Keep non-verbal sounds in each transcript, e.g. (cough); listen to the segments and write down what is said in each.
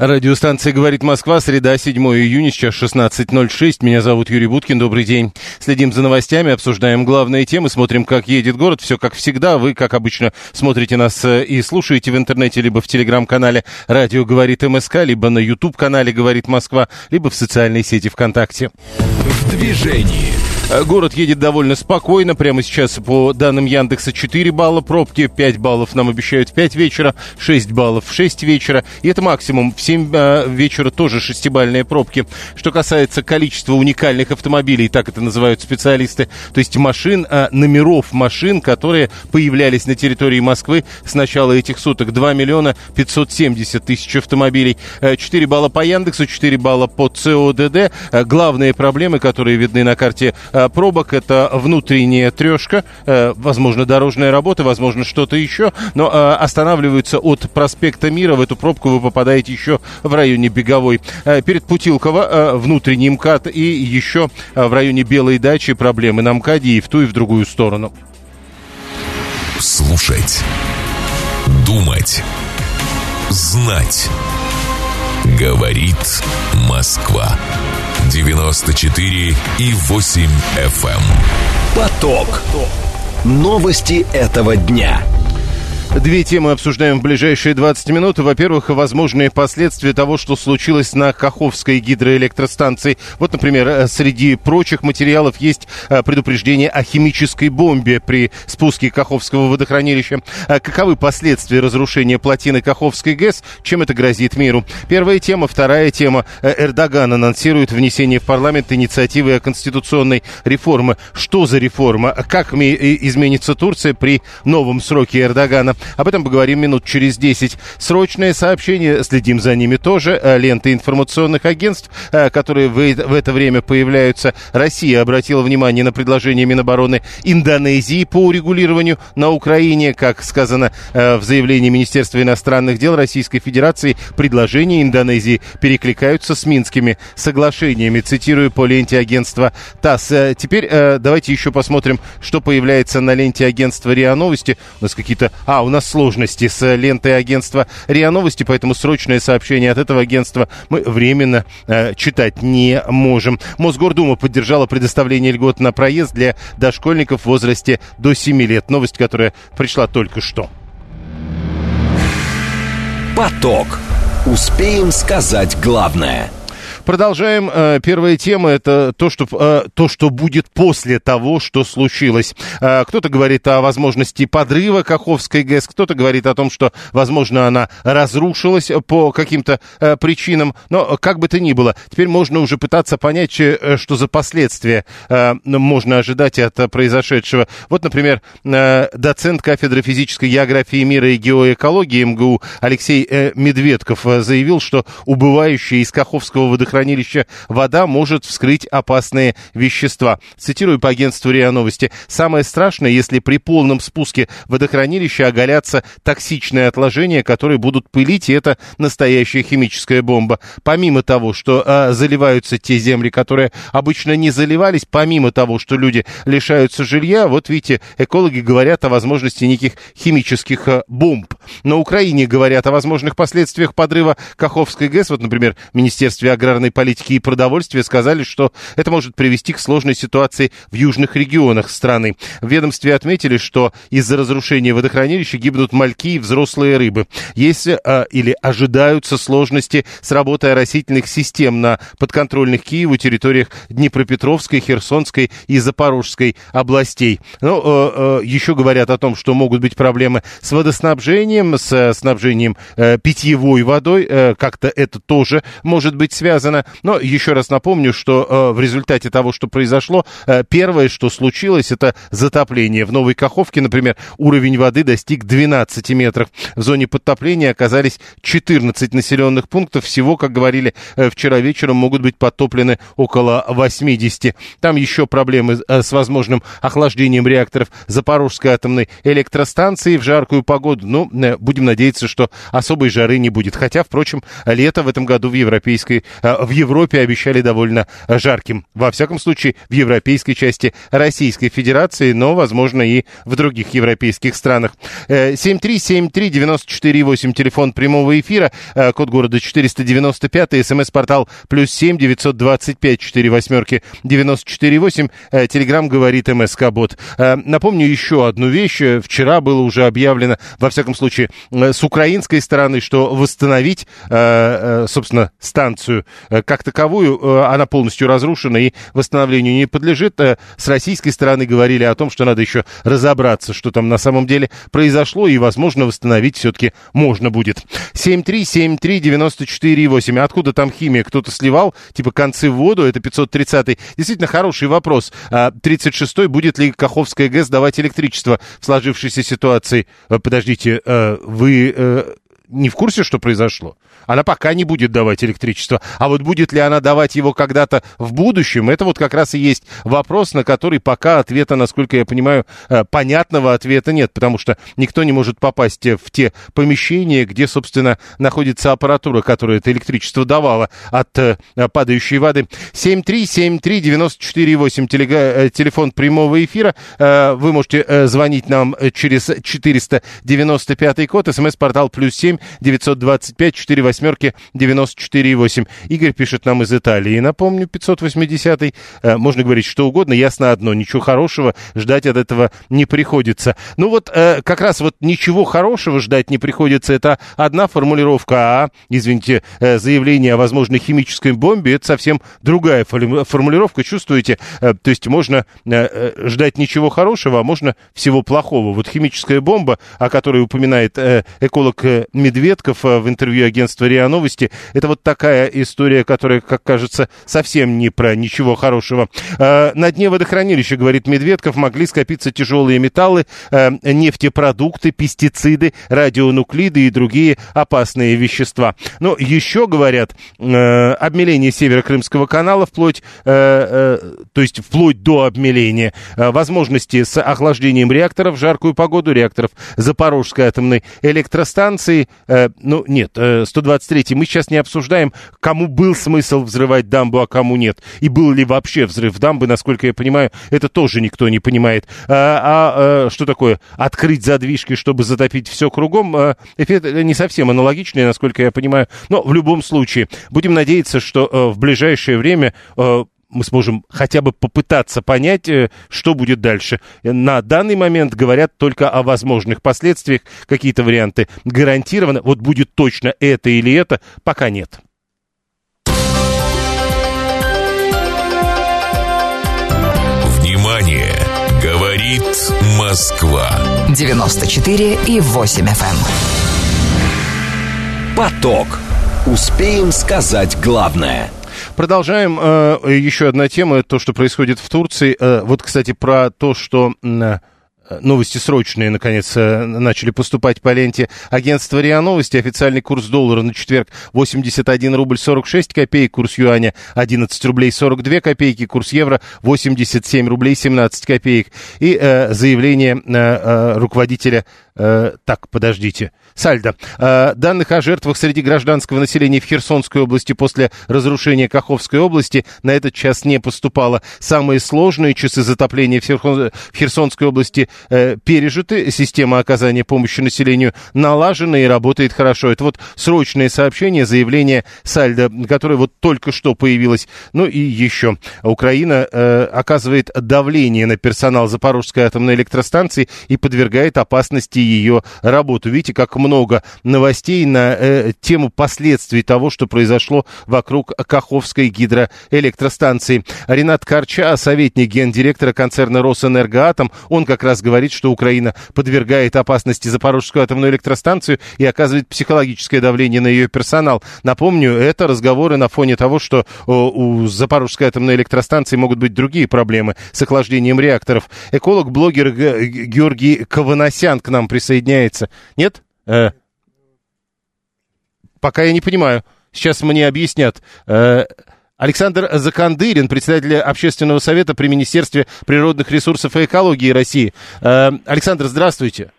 Радиостанция «Говорит Москва», среда, 7 июня, сейчас 16.06. Меня зовут Юрий Буткин, добрый день. Следим за новостями, обсуждаем главные темы, смотрим, как едет город. Все как всегда. Вы, как обычно, смотрите нас э, и слушаете в интернете, либо в телеграм-канале «Радио говорит МСК», либо на YouTube-канале «Говорит Москва», либо в социальной сети ВКонтакте. В движении. Город едет довольно спокойно. Прямо сейчас, по данным Яндекса, 4 балла пробки, 5 баллов нам обещают в 5 вечера, 6 баллов в 6 вечера. И это максимум. В 7 э, вечера тоже шестибальные пробки. Что касается количества уникальных автомобилей, так это называют специалисты, то есть машин, э, номеров машин, которые появлялись на территории Москвы с начала этих суток. 2 миллиона 570 тысяч автомобилей. 4 балла по Яндексу, 4 балла по ЦОДД. Главные проблемы, которые видны на карте пробок. Это внутренняя трешка, возможно, дорожная работа, возможно, что-то еще. Но останавливаются от проспекта Мира. В эту пробку вы попадаете еще в районе Беговой. Перед Путилково внутренний МКАД и еще в районе Белой дачи проблемы на МКАДе и в ту и в другую сторону. Слушать. Думать. Знать. Говорит Москва. 94 и 8 FM. Эм. Поток. Новости этого дня. Две темы обсуждаем в ближайшие 20 минут. Во-первых, возможные последствия того, что случилось на Каховской гидроэлектростанции. Вот, например, э, среди прочих материалов есть э, предупреждение о химической бомбе при спуске Каховского водохранилища. Э, каковы последствия разрушения плотины Каховской ГЭС? Чем это грозит миру? Первая тема. Вторая тема. Эрдоган анонсирует внесение в парламент инициативы о конституционной реформе. Что за реформа? Как изменится Турция при новом сроке Эрдогана? Об этом поговорим минут через 10. Срочное сообщение, следим за ними тоже. Э, ленты информационных агентств, э, которые в, в это время появляются. Россия обратила внимание на предложение Минобороны Индонезии по урегулированию на Украине. Как сказано э, в заявлении Министерства иностранных дел Российской Федерации, предложения Индонезии перекликаются с Минскими соглашениями. Цитирую по ленте агентства ТАСС. Теперь давайте еще посмотрим, что появляется на ленте агентства РИА Новости. У нас какие-то... А, у нас сложности с лентой агентства РИА Новости, поэтому срочное сообщение от этого агентства мы временно э, читать не можем. Мосгордума поддержала предоставление льгот на проезд для дошкольников в возрасте до 7 лет. Новость, которая пришла только что. Поток. Успеем сказать главное – Продолжаем. Э, первая тема – это то что, э, то, что будет после того, что случилось. Э, кто-то говорит о возможности подрыва Каховской ГЭС, кто-то говорит о том, что, возможно, она разрушилась по каким-то причинам. Но как бы то ни было, теперь можно уже пытаться понять, что за последствия можно ожидать от произошедшего. Вот, например, доцент кафедры физической географии мира и геоэкологии МГУ Алексей Медведков заявил, что убывающая из Каховского водохранилища водохранилища вода может вскрыть опасные вещества. Цитирую по агентству РИА Новости. Самое страшное, если при полном спуске водохранилища оголятся токсичные отложения, которые будут пылить, и это настоящая химическая бомба. Помимо того, что а, заливаются те земли, которые обычно не заливались, помимо того, что люди лишаются жилья, вот видите, экологи говорят о возможности неких химических а, бомб. На Украине говорят о возможных последствиях подрыва Каховской ГЭС. Вот, например, в Министерстве аграрной аграрной политики и продовольствия сказали, что это может привести к сложной ситуации в южных регионах страны. В ведомстве отметили, что из-за разрушения водохранилища гибнут мальки и взрослые рыбы. Есть а, или ожидаются сложности с работой оросительных систем на подконтрольных Киеву территориях Днепропетровской, Херсонской и Запорожской областей. Ну, э, э, еще говорят о том, что могут быть проблемы с водоснабжением, с снабжением э, питьевой водой. Э, как-то это тоже может быть связано сказано. Но еще раз напомню, что э, в результате того, что произошло, э, первое, что случилось, это затопление. В Новой Каховке, например, уровень воды достиг 12 метров. В зоне подтопления оказались 14 населенных пунктов. Всего, как говорили э, вчера вечером, могут быть подтоплены около 80. Там еще проблемы с возможным охлаждением реакторов Запорожской атомной электростанции в жаркую погоду. Но ну, будем надеяться, что особой жары не будет. Хотя, впрочем, лето в этом году в европейской, в Европе обещали довольно жарким. Во всяком случае, в европейской части Российской Федерации, но, возможно, и в других европейских странах. 7373948, телефон прямого эфира, код города 495, смс-портал плюс 7 925 4 восьмерки 94 8, телеграмм говорит МСК-бот. Напомню еще одну вещь. Вчера было уже объявлено, во всяком случае, с украинской стороны, что восстановить, э, э, собственно, станцию э, как таковую, она полностью разрушена и восстановлению не подлежит. С российской стороны говорили о том, что надо еще разобраться, что там на самом деле произошло, и, возможно, восстановить все-таки можно будет. 7373948. Откуда там химия? Кто-то сливал, типа концы в воду, это 530-й. Действительно хороший вопрос. 36-й, а будет ли Каховская ГЭС давать электричество в сложившейся ситуации? Подождите, вы не в курсе, что произошло? Она пока не будет давать электричество. А вот будет ли она давать его когда-то в будущем, это вот как раз и есть вопрос, на который пока ответа, насколько я понимаю, э, понятного ответа нет, потому что никто не может попасть в те помещения, где, собственно, находится аппаратура, которая это электричество давала от э, падающей воды. 7373948, э, телефон прямого эфира. Вы можете звонить нам через 495 код, смс-портал плюс 7 925 4 восьмерки 94,8. Игорь пишет нам из Италии. Напомню, 580 э, можно говорить что угодно, ясно одно, ничего хорошего ждать от этого не приходится. Ну вот э, как раз вот ничего хорошего ждать не приходится, это одна формулировка, а, извините, э, заявление о возможной химической бомбе, это совсем другая формулировка, чувствуете? То есть можно ждать ничего хорошего, а можно всего плохого. Вот химическая бомба, о которой упоминает эколог Медведков в интервью агентства РИА Новости. Это вот такая история, которая, как кажется, совсем не про ничего хорошего. А, на дне водохранилища, говорит Медведков, могли скопиться тяжелые металлы, а, нефтепродукты, пестициды, радионуклиды и другие опасные вещества. Но еще, говорят, а, обмеление Северо-Крымского канала вплоть, то есть вплоть до обмеления, возможности с охлаждением реакторов жаркую погоду, реакторов Запорожской атомной электростанции, ну, нет, 123 Мы сейчас не обсуждаем, кому был смысл взрывать дамбу, а кому нет. И был ли вообще взрыв дамбы, насколько я понимаю, это тоже никто не понимает. А, а, а что такое открыть задвижки, чтобы затопить все кругом? А, эффект не совсем аналогичный, насколько я понимаю. Но в любом случае, будем надеяться, что а, в ближайшее время а, мы сможем хотя бы попытаться понять, э, что будет дальше. На данный момент говорят только о возможных последствиях, какие-то варианты гарантированы. Вот будет точно это или это, пока нет. Внимание! Говорит Москва. 94 и 8 FM. Эм. Поток. Успеем сказать главное – Продолжаем. Э, еще одна тема, то, что происходит в Турции. Э, вот, кстати, про то, что новости срочные, наконец, э, начали поступать по ленте агентства РИА Новости. Официальный курс доллара на четверг 81 рубль 46 копеек, курс юаня 11 рублей 42 копейки, курс евро 87 рублей 17 копеек. И э, заявление э, э, руководителя... Э, так, подождите. Сальдо. Э, данных о жертвах среди гражданского населения в Херсонской области после разрушения Каховской области на этот час не поступало. Самые сложные часы затопления в, в Херсонской области э, пережиты. Система оказания помощи населению налажена и работает хорошо. Это вот срочное сообщение, заявление Сальдо, которое вот только что появилось. Ну и еще. Украина оказывает давление на персонал Запорожской атомной электростанции и подвергает опасности вести ее работу. Видите, как много новостей на э, тему последствий того, что произошло вокруг Каховской гидроэлектростанции. Ренат Карча, советник гендиректора концерна «Росэнергоатом», он как раз говорит, что Украина подвергает опасности Запорожскую атомную электростанцию и оказывает психологическое давление на ее персонал. Напомню, это разговоры на фоне того, что у Запорожской атомной электростанции могут быть другие проблемы с охлаждением реакторов. Эколог-блогер Георгий Каваносян к нам присоединяется. Нет? Э, пока я не понимаю. Сейчас мне объяснят. Э, Александр Закандырин, председатель общественного совета при Министерстве природных ресурсов и экологии России. Э, Александр, здравствуйте.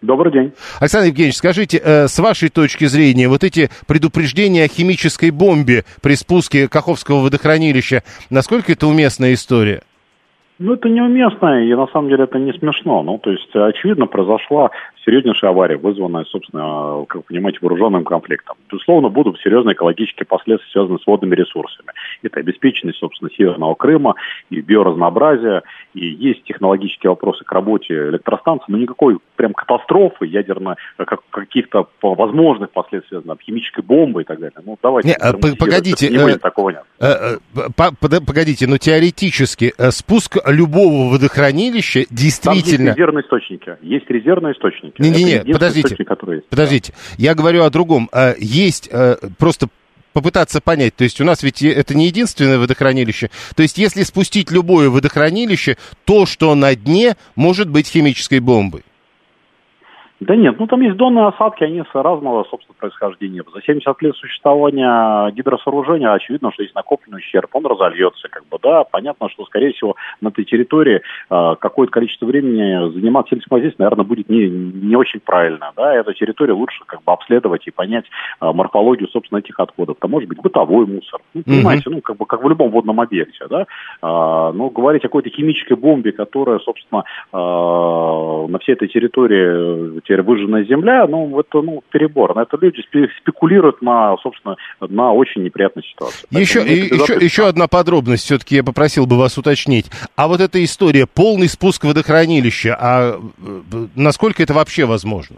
Добрый день. Александр Евгеньевич, скажите, э, с вашей точки зрения, вот эти предупреждения о химической бомбе при спуске Каховского водохранилища, насколько это уместная история? Ну, это неуместно, и на самом деле это не смешно. Ну, то есть, очевидно, произошла серьезнейшая авария, вызванная, собственно, как вы понимаете, вооруженным конфликтом. Безусловно, будут серьезные экологические последствия, связанные с водными ресурсами. Это обеспеченность, собственно, Северного Крыма и биоразнообразие, и есть технологические вопросы к работе электростанции, но никакой прям катастрофы ядерно, как, каких-то возможных последствий, там, химической бомбы и так далее. Ну, давайте. Не, а, погодите, не будет, э, такого нет. Э, э, погодите, но теоретически спуск любого водохранилища действительно... Там есть резервные источники. Есть резервные источники источники. Не-не-не, подождите, подождите. Я говорю о другом. А, есть а, просто попытаться понять. То есть у нас ведь это не единственное водохранилище. То есть если спустить любое водохранилище, то, что на дне, может быть химической бомбой. Да нет, ну там есть донные осадки, они с разного, собственно, происхождения. За 70 лет существования гидросооружения очевидно, что есть накопленный ущерб, он разольется, как бы, да. Понятно, что, скорее всего, на этой территории э, какое-то количество времени заниматься сельскохозяйством, наверное, будет не, не очень правильно, да. Эту территорию лучше как бы обследовать и понять э, морфологию, собственно, этих отходов. Это может быть бытовой мусор, ну, понимаете, mm-hmm. ну, как бы, как в любом водном объекте, да. Э, но говорить о какой-то химической бомбе, которая, собственно, э, на всей этой территории теперь выжженная земля, ну, это, ну, перебор. На это люди спекулируют на, собственно, на очень неприятной ситуации. Еще, и, еще, еще одна подробность, все-таки я попросил бы вас уточнить. А вот эта история, полный спуск водохранилища, а э, насколько это вообще возможно?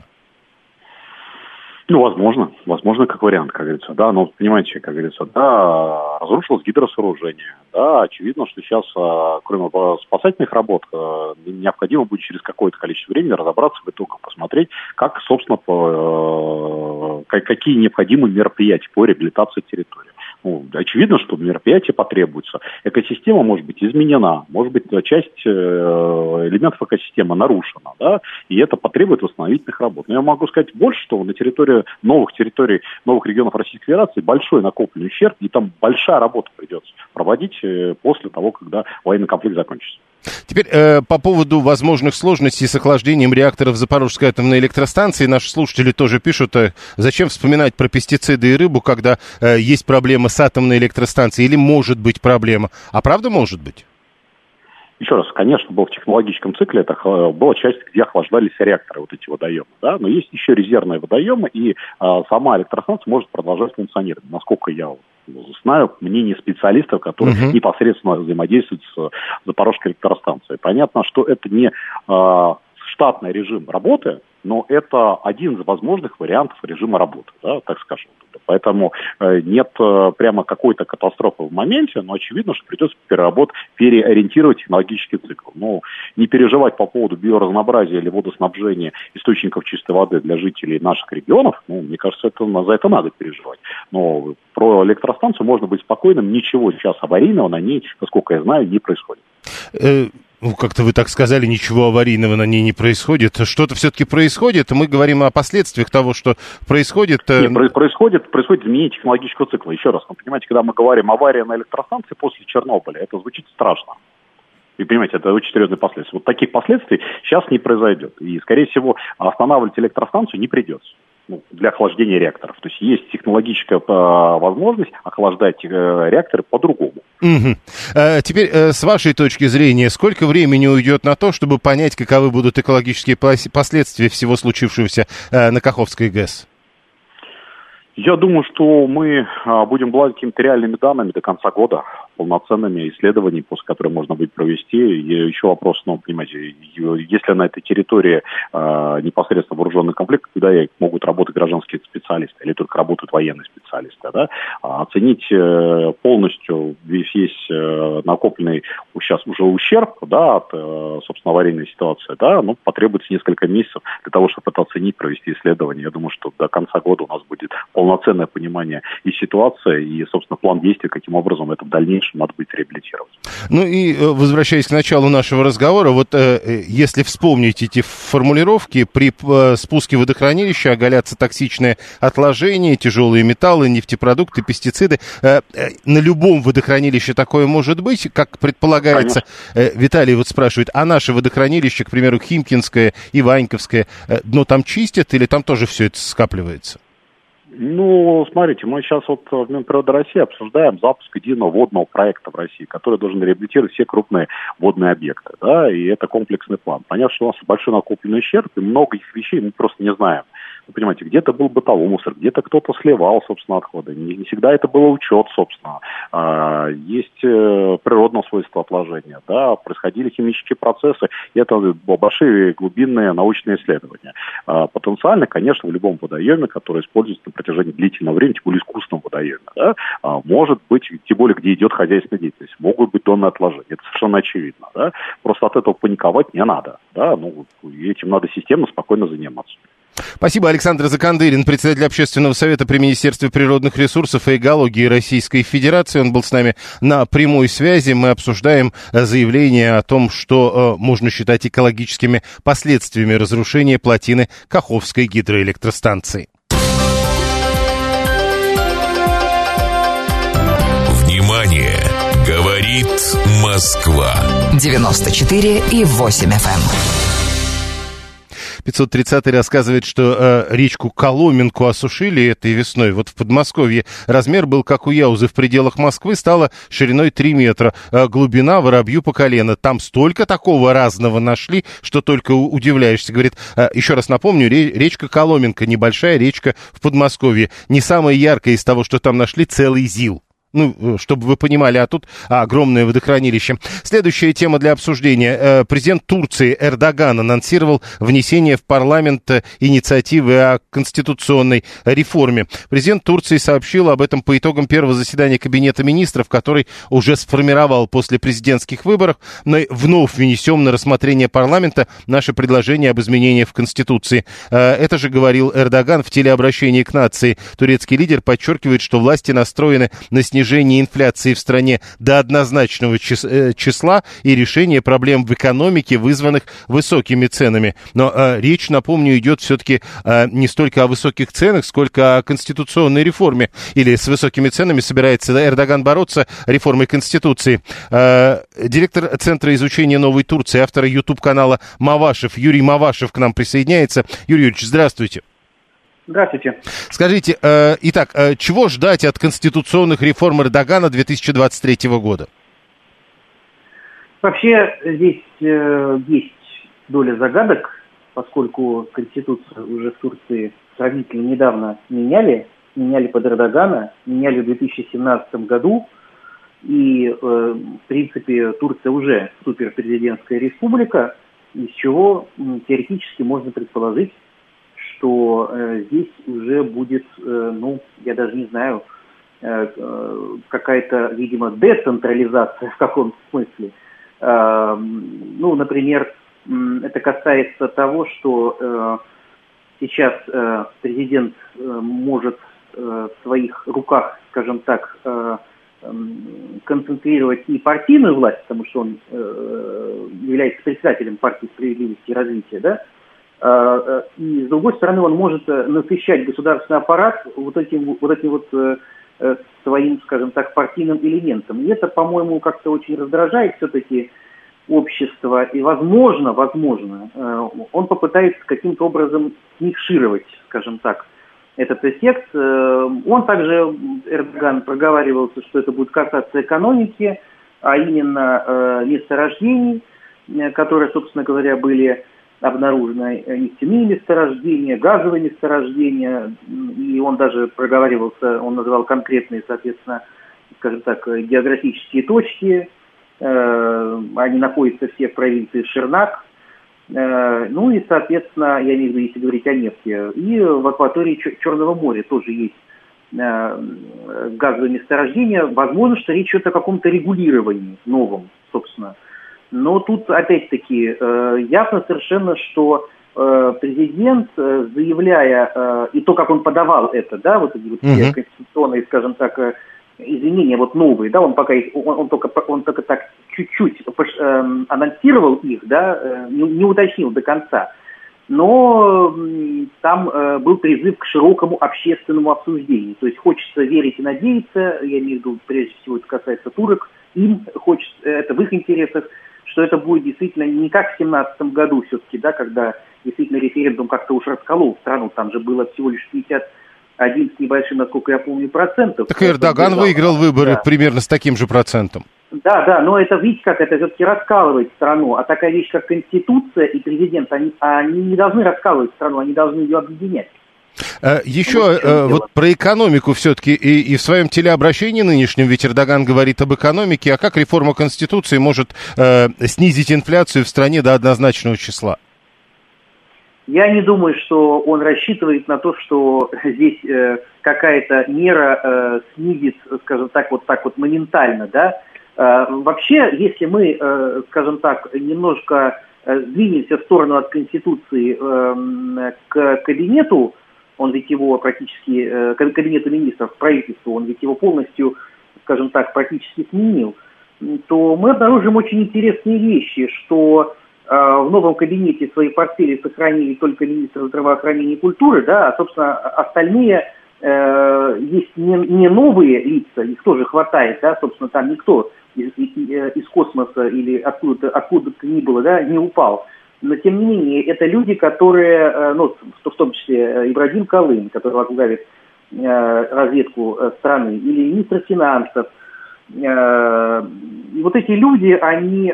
Ну, возможно, возможно, как вариант, как говорится, да, но, понимаете, как говорится, да, разрушилось гидросооружение, да, очевидно, что сейчас, а, кроме спасательных работ, а, необходимо будет через какое-то количество времени разобраться в итогах, посмотреть, как, собственно, по, э, какие необходимые мероприятия по реабилитации территории ну, очевидно, что мероприятие потребуется. Экосистема может быть изменена, может быть часть э, элементов экосистемы нарушена, да, и это потребует восстановительных работ. Но я могу сказать больше, что на территории новых территорий, новых регионов Российской Федерации большой накопленный ущерб, и там большая работа придется проводить э, после того, когда военный конфликт закончится. Теперь э, по поводу возможных сложностей с охлаждением реакторов Запорожской атомной электростанции. Наши слушатели тоже пишут, э, зачем вспоминать про пестициды и рыбу, когда э, есть проблема с атомной электростанцией, или может быть проблема. А правда может быть? Еще раз, конечно, был в технологическом цикле, это была часть, где охлаждались реакторы, вот эти водоемы, да, но есть еще резервные водоемы, и а, сама электростанция может продолжать функционировать, насколько я знаю мнение специалистов, которые uh-huh. непосредственно взаимодействуют с Запорожской электростанцией. Понятно, что это не э, штатный режим работы, но это один из возможных вариантов режима работы, да, так скажем. Поэтому э, нет э, прямо какой-то катастрофы в моменте, но очевидно, что придется переработать, переориентировать технологический цикл. Ну, не переживать по поводу биоразнообразия или водоснабжения источников чистой воды для жителей наших регионов, ну, мне кажется, это, за это надо переживать. Но про электростанцию можно быть спокойным, ничего сейчас аварийного на ней, насколько я знаю, не происходит. Э, ну, как-то вы так сказали, ничего аварийного на ней не происходит. Что-то все-таки происходит. Мы говорим о последствиях того, что происходит. Э, Нет, происходит, происходит изменение технологического цикла. Еще раз, вы понимаете, когда мы говорим авария на электростанции после Чернобыля, это звучит страшно. И понимаете, это очень серьезные последствия. Вот таких последствий сейчас не произойдет. И, скорее всего, останавливать электростанцию не придется ну, для охлаждения реакторов. То есть есть технологическая э, возможность охлаждать э, реакторы по-другому. Угу. Теперь, э, с вашей точки зрения, сколько времени уйдет на то, чтобы понять, каковы будут экологические последствия всего случившегося э, на Каховской ГЭС? Я думаю, что мы а, будем обладать какими-то реальными данными до конца года. Полноценными исследованиями, после которых можно будет провести. И еще вопрос, ну, понимаете, если на этой территории э, непосредственно вооруженный конфликт, когда могут работать гражданские специалисты или только работают военные специалисты, да, а оценить э, полностью весь есть э, накопленный сейчас уже ущерб, да, от, э, собственно, аварийной ситуации, да, ну, потребуется несколько месяцев для того, чтобы это оценить, провести исследование. Я думаю, что до конца года у нас будет полноценное понимание и ситуации, и, собственно, план действий, каким образом это в дальнейшем надо будет реабилитировать. Ну и э, возвращаясь к началу нашего разговора, вот э, э, если вспомнить эти формулировки, при спуске водохранилища оголятся токсичные отложения, тяжелые металлы, нефтепродукты, пестициды. На любом водохранилище такое может быть, как предполагается. Э, Виталий вот спрашивает, а наше водохранилище, к примеру, Химкинское и Ваньковское, дно там чистят или там тоже все это скапливается? Ну, смотрите, мы сейчас вот в Минприроды России обсуждаем запуск единого водного проекта в России, который должен реабилитировать все крупные водные объекты, да, и это комплексный план. Понятно, что у нас большой накопленный ущерб, и много этих вещей мы просто не знаем. Вы понимаете, где-то был бытовой мусор, где-то кто-то сливал, собственно, отходы. Не, не всегда это было учет, собственно. А, есть э, отложения, да, происходили химические процессы, и это большие глубинные научные исследования. А, потенциально, конечно, в любом водоеме, который используется на протяжении длительного времени, тем более искусственном водоеме, да, а, может быть, тем более, где идет хозяйственная деятельность, могут быть донные отложения. Это совершенно очевидно. Да? Просто от этого паниковать не надо. Да? Ну, этим надо системно, спокойно заниматься. Спасибо, Александр Закандырин, председатель общественного совета при Министерстве природных ресурсов и экологии Российской Федерации. Он был с нами на прямой связи. Мы обсуждаем заявление о том, что э, можно считать экологическими последствиями разрушения плотины Каховской гидроэлектростанции. Внимание! Говорит Москва. 94 и 8 FM. 530 рассказывает, что э, речку Коломенку осушили этой весной. Вот в Подмосковье размер был как у Яузы в пределах Москвы, стала шириной 3 метра, э, глубина воробью по колено. Там столько такого разного нашли, что только удивляешься. Говорит, э, еще раз напомню, речка Коломенка, небольшая речка в Подмосковье. Не самая яркая из того, что там нашли, целый ЗИЛ. Ну, э, чтобы вы понимали, а тут огромное водохранилище. Следующая тема для обсуждения. Э, президент Турции Эрдоган анонсировал внесение в парламент э, инициативы о конституционной реформе. Президент Турции сообщил об этом по итогам первого заседания Кабинета министров, который уже сформировал после президентских выборов. Но вновь внесем на рассмотрение парламента наше предложение об изменении в Конституции. Это же говорил Эрдоган в телеобращении к нации. Турецкий лидер подчеркивает, что власти настроены на снижение снижение инфляции в стране до однозначного э, числа и решение проблем в экономике, вызванных высокими ценами. Но э, речь, напомню, идет все-таки э, не столько о высоких ценах, сколько о конституционной реформе. Или с высокими ценами собирается Эрдоган бороться реформой Конституции. Э, директор Центра изучения Новой Турции, автора YouTube-канала Мавашев, Юрий Мавашев к нам присоединяется. Юрий Юрьевич, здравствуйте. Здравствуйте. Скажите, э, итак, э, чего ждать от конституционных реформ Эрдогана 2023 года? Вообще здесь э, есть доля загадок, поскольку Конституцию уже в Турции сравнительно недавно меняли, меняли под Эрдогана, меняли в 2017 году, и, э, в принципе, Турция уже суперпрезидентская республика, из чего теоретически можно предположить, что э, здесь уже будет, э, ну, я даже не знаю, э, э, какая-то, видимо, децентрализация в каком смысле. Э, ну, например, это касается того, что э, сейчас э, президент э, может э, в своих руках, скажем так, э, концентрировать и партийную власть, потому что он является председателем партии справедливости и развития, да, и с другой стороны он может э, насыщать государственный аппарат вот этим вот, этим вот э, своим, скажем так, партийным элементом. И это, по-моему, как-то очень раздражает все-таки общество. И, возможно, возможно, он попытается каким-то образом смикшировать, скажем так, этот эффект. Он также, Эрдоган, проговаривался, что это будет касаться экономики, а именно месторождений, которые, собственно говоря, были обнаружены нефтяные месторождения, газовые месторождения, и он даже проговаривался, он называл конкретные, соответственно, скажем так, географические точки. Они находятся все в провинции Шернак. Ну и, соответственно, я имею в виду, если говорить о нефти. И в акватории Черного моря тоже есть газовые месторождения. Возможно, что речь идет о каком-то регулировании новом, собственно. Но тут, опять-таки, ясно совершенно, что Э, президент, э, заявляя, э, и то, как он подавал это, да, вот эти вот все конституционные, скажем так, изменения вот новые, да, он пока он, он только он только так чуть-чуть э, анонсировал их, да, не, не уточнил до конца. Но там э, был призыв к широкому общественному обсуждению. То есть хочется верить и надеяться, я имею в виду, прежде всего это касается турок, им хочется, это в их интересах, что это будет действительно не как в 2017 году все-таки, да, когда действительно референдум как-то уж расколол страну, там же было всего лишь 51 с небольшим, насколько я помню, процентов. Так Эрдоган выиграл выборы да. примерно с таким же процентом. Да, да, но это, видите, как это все-таки раскалывает страну. А такая вещь, как Конституция и президент, они, они не должны раскалывать страну, они должны ее объединять. Э, Еще э, вот про экономику все-таки и, и в своем телеобращении нынешнем ведь Эрдоган говорит об экономике, а как реформа Конституции может э, снизить инфляцию в стране до однозначного числа? Я не думаю, что он рассчитывает на то, что здесь э, какая-то мера э, снизит, скажем так, вот так вот моментально, да. Э, вообще, если мы, э, скажем так, немножко э, сдвинемся в сторону от Конституции э, к кабинету, он ведь его практически, э, кабинету министров, правительству, он ведь его полностью, скажем так, практически сменил, то мы обнаружим очень интересные вещи, что э, в новом кабинете свои портфели сохранили только министр здравоохранения и культуры, да, а, собственно, остальные э, есть не, не новые лица, их тоже хватает, да, собственно, там никто из, из космоса или откуда-то откуда ни было, да, не упал но тем не менее, это люди, которые, э, ну, в том числе э, Ибрагим Калын, который возглавит э, разведку страны, или министр финансов. И вот эти люди, они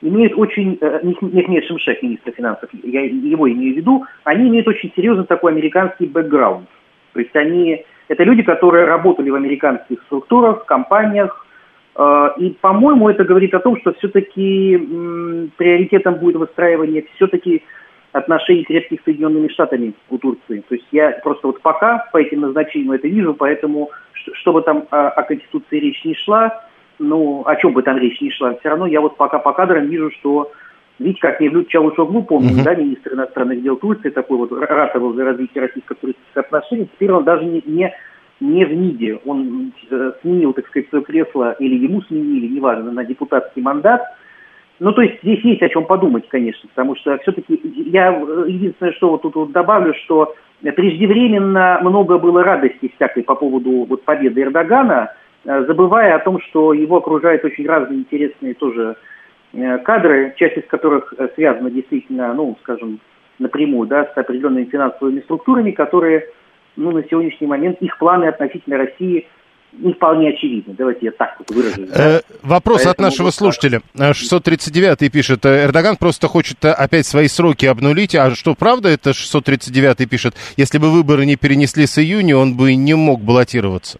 имеют очень, не Шимшек, министр финансов, я его имею в виду, они имеют очень серьезный такой американский бэкграунд. То есть они, это люди, которые работали в американских структурах, компаниях, и, по-моему, это говорит о том, что все-таки приоритетом будет выстраивание все-таки отношений крепких с Соединенными Штатами у Турции. То есть я просто вот пока по этим назначениям это вижу, поэтому, что бы там о, о Конституции речь не шла, ну, о чем бы там речь не шла, все равно я вот пока по кадрам вижу, что Видите, как Евлют Чавушоглу, помню, uh-huh. да, министр иностранных дел Турции, такой вот ратовал за развитие российско-турецких отношений, теперь он даже не, не не в МИДе. Он э, сменил, так сказать, свое кресло, или ему сменили, неважно, на депутатский мандат. Ну, то есть здесь есть о чем подумать, конечно, потому что все-таки я единственное, что вот тут вот добавлю, что преждевременно много было радости всякой по поводу вот победы Эрдогана, э, забывая о том, что его окружают очень разные интересные тоже э, кадры, часть из которых связана действительно, ну, скажем, напрямую, да, с определенными финансовыми структурами, которые ну, на сегодняшний момент их планы относительно России не вполне очевидны. Давайте я так вот выражу. Э, вопрос Поэтому от нашего слушателя. 639 пишет, «Э, Эрдоган просто хочет э, опять свои сроки обнулить. А что, правда это 639 пишет? Если бы выборы не перенесли с июня, он бы не мог баллотироваться.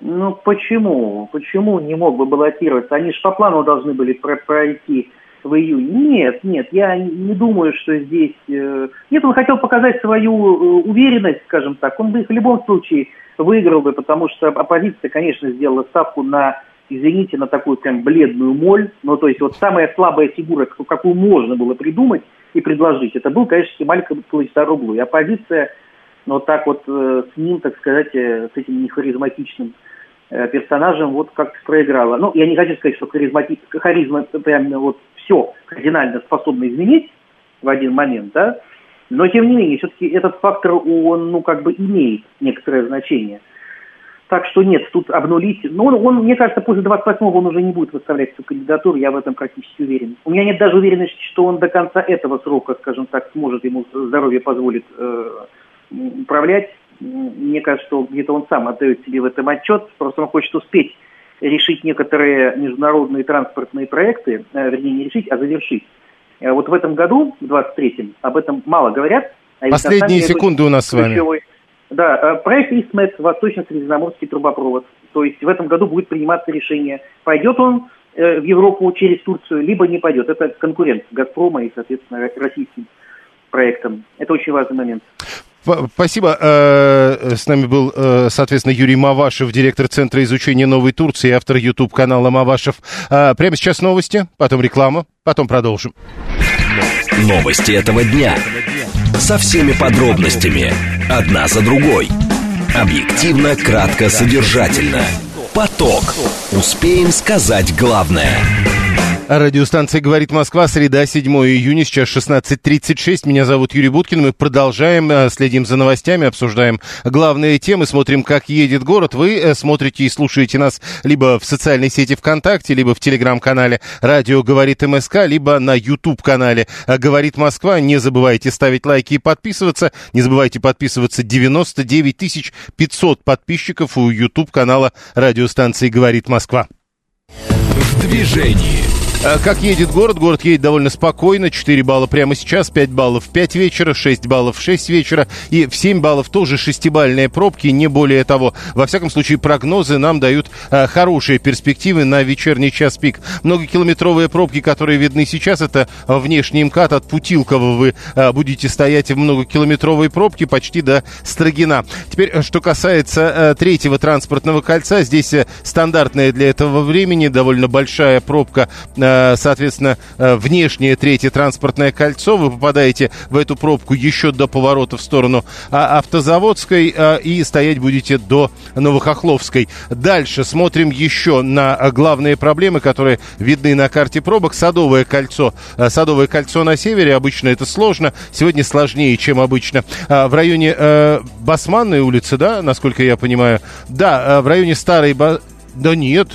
Ну, почему? Почему не мог бы баллотироваться? Они же по плану должны были пройти в июне. Нет, нет, я не думаю, что здесь... Э, нет, он хотел показать свою э, уверенность, скажем так. Он бы их в любом случае выиграл бы, потому что оппозиция, конечно, сделала ставку на, извините, на такую прям бледную моль. Ну, то есть вот самая слабая фигура, какую можно было придумать и предложить, это был, конечно, Кемаль Кılıçdaroğlu. И оппозиция ну, вот так вот э, с ним, так сказать, с этим нехаризматичным персонажем вот как проиграла. Ну, я не хочу сказать, что харизмати... харизма прям вот все кардинально способно изменить в один момент, да, но тем не менее, все-таки этот фактор, он, ну, как бы имеет некоторое значение. Так что нет, тут обнулить... Ну, он, он мне кажется, после 28-го он уже не будет выставлять свою кандидатуру, я в этом практически уверен. У меня нет даже уверенности, что он до конца этого срока, скажем так, сможет, ему здоровье позволит э, управлять. Мне кажется, что где-то он сам отдает себе в этом отчет, просто он хочет успеть решить некоторые международные транспортные проекты, э, вернее, не решить, а завершить. Э, вот в этом году, в 23-м, об этом мало говорят. А Последние секунды у нас с вами. Да, э, проект ИСМЭТ, Восточно-Средиземноморский трубопровод. То есть в этом году будет приниматься решение, пойдет он в Европу через Турцию, либо не пойдет. Это конкурент «Газпрома» и, соответственно, российским проектом. Это очень важный момент. Спасибо. Э, с нами был, соответственно, Юрий Мавашев, директор Центра изучения Новой Турции, автор YouTube-канала Мавашев. Прямо сейчас новости, потом реклама, потом продолжим. Новости этого дня. Со всеми подробностями. Одна за другой. Объективно, кратко, содержательно. Поток. Успеем сказать главное. Радиостанция «Говорит Москва», среда, 7 июня, сейчас 16.36. Меня зовут Юрий Буткин. Мы продолжаем, э, следим за новостями, обсуждаем главные темы, смотрим, как едет город. Вы э, смотрите и слушаете нас либо в социальной сети ВКонтакте, либо в телеграм-канале «Радио говорит МСК», либо на YouTube-канале «Говорит Москва». Не забывайте ставить лайки и подписываться. Не забывайте подписываться. 99 500 подписчиков у YouTube-канала радиостанции «Говорит Москва». В движении как едет город? Город едет довольно спокойно. 4 балла прямо сейчас, 5 баллов в 5 вечера, 6 баллов в 6 вечера. И в 7 баллов тоже шестибальные пробки, не более того. Во всяком случае, прогнозы нам дают а, хорошие перспективы на вечерний час пик. Многокилометровые пробки, которые видны сейчас, это внешний МКАД от Путилкова. Вы а, будете стоять в многокилометровой пробке почти до Строгина. Теперь, что касается а, третьего транспортного кольца, здесь стандартная для этого времени довольно большая пробка Э, соответственно, э, внешнее третье транспортное кольцо. Вы попадаете в эту пробку еще до поворота в сторону а, Автозаводской э, и стоять будете до Новохохловской. Дальше смотрим еще на главные проблемы, которые видны на карте пробок. Садовое кольцо. Садовое кольцо на севере. Обычно это сложно. Сегодня сложнее, чем обычно. В районе Басманной улицы, да, насколько я понимаю. Да, в районе Старой... Да нет,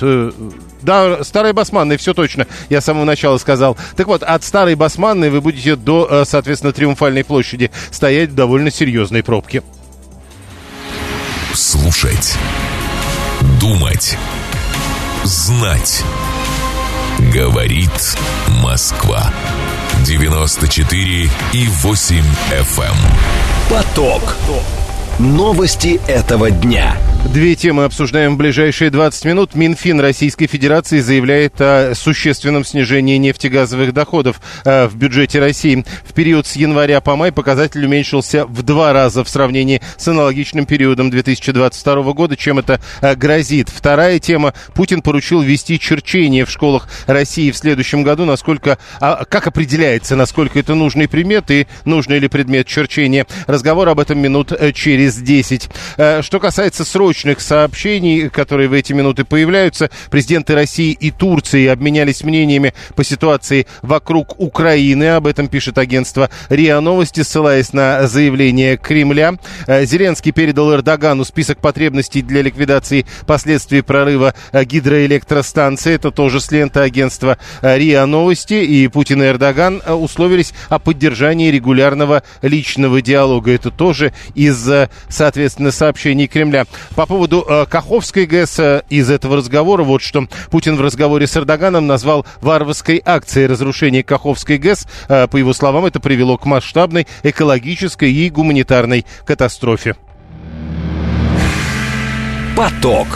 да, старой Басманной, все точно. Я с самого начала сказал. Так вот, от старой Басманной вы будете до, э, соответственно, Триумфальной площади стоять в довольно серьезной пробке. Слушать. Думать. Знать. Говорит Москва. 94 и 8 FM. Эм. Поток. Новости этого дня. Две темы обсуждаем в ближайшие 20 минут. Минфин Российской Федерации заявляет о существенном снижении нефтегазовых доходов э, в бюджете России. В период с января по май показатель уменьшился в два раза в сравнении с аналогичным периодом 2022 года. Чем это э, грозит? Вторая тема. Путин поручил ввести черчение в школах России в следующем году. Насколько, а, как определяется, насколько это нужный предмет и нужный ли предмет черчения? Разговор об этом минут э, через 10. Что касается срочных сообщений, которые в эти минуты появляются. Президенты России и Турции обменялись мнениями по ситуации вокруг Украины. Об этом пишет агентство РИА Новости, ссылаясь на заявление Кремля. Э, Зеленский передал Эрдогану список потребностей для ликвидации последствий прорыва э, гидроэлектростанции. Это тоже с ленты агентства э, РИА Новости. И Путин и Эрдоган условились о поддержании регулярного личного диалога. Это тоже из, соответственно, сообщений Кремля. По поводу э, Каховской ГЭС э, из этого разговора, вот что Путин в разговоре с Эрдоганом назвал варварской акцией разрушения Каховской ГЭС. Э, по его словам, это привело к масштабной экологической и гуманитарной катастрофе. Поток.